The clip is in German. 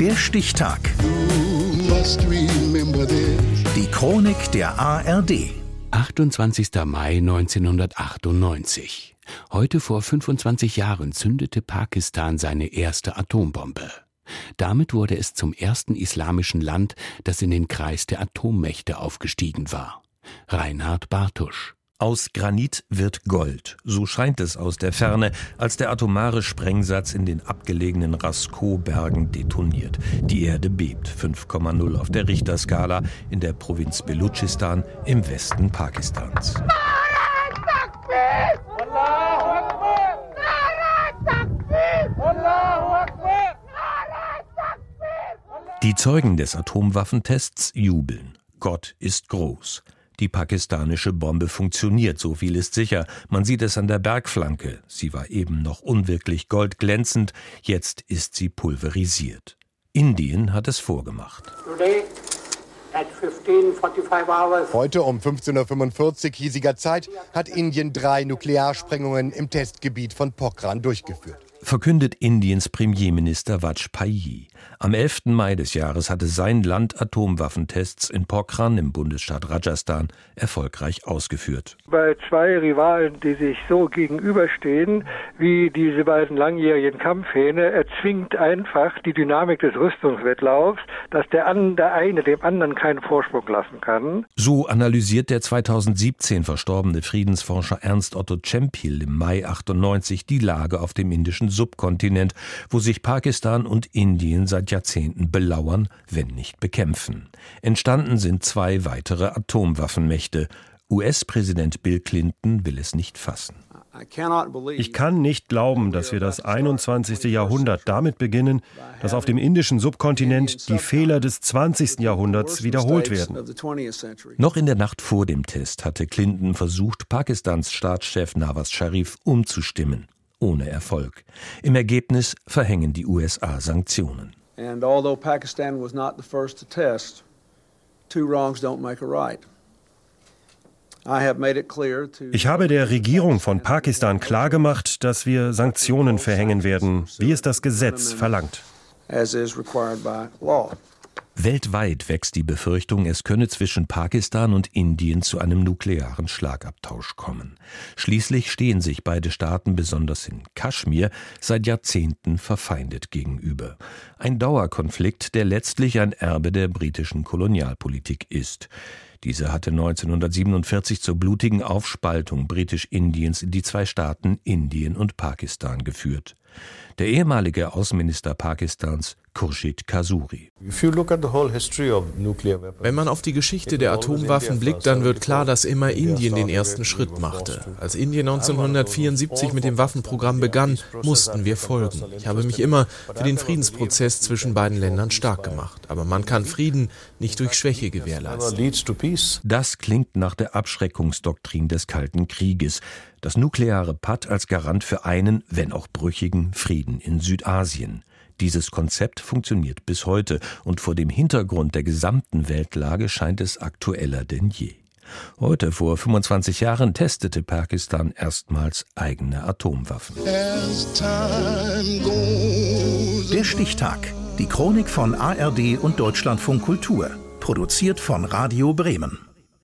Der Stichtag. Die Chronik der ARD. 28. Mai 1998. Heute vor 25 Jahren zündete Pakistan seine erste Atombombe. Damit wurde es zum ersten islamischen Land, das in den Kreis der Atommächte aufgestiegen war. Reinhard Bartusch. Aus Granit wird Gold. So scheint es aus der Ferne, als der atomare Sprengsatz in den abgelegenen Rasko-Bergen detoniert. Die Erde bebt 5,0 auf der Richterskala in der Provinz Belutschistan im Westen Pakistans. Die Zeugen des Atomwaffentests jubeln. Gott ist groß. Die pakistanische Bombe funktioniert, so viel ist sicher. Man sieht es an der Bergflanke. Sie war eben noch unwirklich goldglänzend, jetzt ist sie pulverisiert. Indien hat es vorgemacht. Heute um 15.45 Uhr hiesiger Zeit hat Indien drei Nuklearsprengungen im Testgebiet von Pokhran durchgeführt verkündet Indiens Premierminister Vajpayee. Am 11. Mai des Jahres hatte sein Land Atomwaffentests in Pokhran im Bundesstaat Rajasthan erfolgreich ausgeführt. Bei zwei Rivalen, die sich so gegenüberstehen wie diese beiden langjährigen Kampfhähne, erzwingt einfach die Dynamik des Rüstungswettlaufs, dass der, der eine dem anderen keinen Vorsprung lassen kann. So analysiert der 2017 verstorbene Friedensforscher Ernst Otto Cempil im Mai 98 die Lage auf dem indischen Subkontinent, wo sich Pakistan und Indien seit Jahrzehnten belauern, wenn nicht bekämpfen. Entstanden sind zwei weitere Atomwaffenmächte. US-Präsident Bill Clinton will es nicht fassen. Ich kann nicht glauben, dass wir das 21. Jahrhundert damit beginnen, dass auf dem indischen Subkontinent die Fehler des 20. Jahrhunderts wiederholt werden. Noch in der Nacht vor dem Test hatte Clinton versucht, Pakistans Staatschef Nawaz Sharif umzustimmen ohne Erfolg. Im Ergebnis verhängen die USA Sanktionen. And although Pakistan was not the first to test, two wrongs don't make a right. Ich habe der Regierung von Pakistan klargemacht, dass wir Sanktionen verhängen werden, wie es das Gesetz verlangt. Weltweit wächst die Befürchtung, es könne zwischen Pakistan und Indien zu einem nuklearen Schlagabtausch kommen. Schließlich stehen sich beide Staaten, besonders in Kaschmir, seit Jahrzehnten verfeindet gegenüber. Ein Dauerkonflikt, der letztlich ein Erbe der britischen Kolonialpolitik ist. Diese hatte 1947 zur blutigen Aufspaltung Britisch-Indiens in die zwei Staaten Indien und Pakistan geführt. Der ehemalige Außenminister Pakistans Khurshid Kasuri. Wenn man auf die Geschichte der Atomwaffen blickt, dann wird klar, dass immer Indien den ersten Schritt machte. Als Indien 1974 mit dem Waffenprogramm begann, mussten wir folgen. Ich habe mich immer für den Friedensprozess zwischen beiden Ländern stark gemacht. Aber man kann Frieden nicht durch Schwäche gewährleisten. Das klingt nach der Abschreckungsdoktrin des Kalten Krieges. Das nukleare Patt als Garant für einen, wenn auch brüchigen, Frieden in Südasien. Dieses Konzept funktioniert bis heute und vor dem Hintergrund der gesamten Weltlage scheint es aktueller denn je. Heute, vor 25 Jahren, testete Pakistan erstmals eigene Atomwaffen. Der Stichtag. Die Chronik von ARD und Deutschlandfunk Kultur. Produziert von Radio Bremen.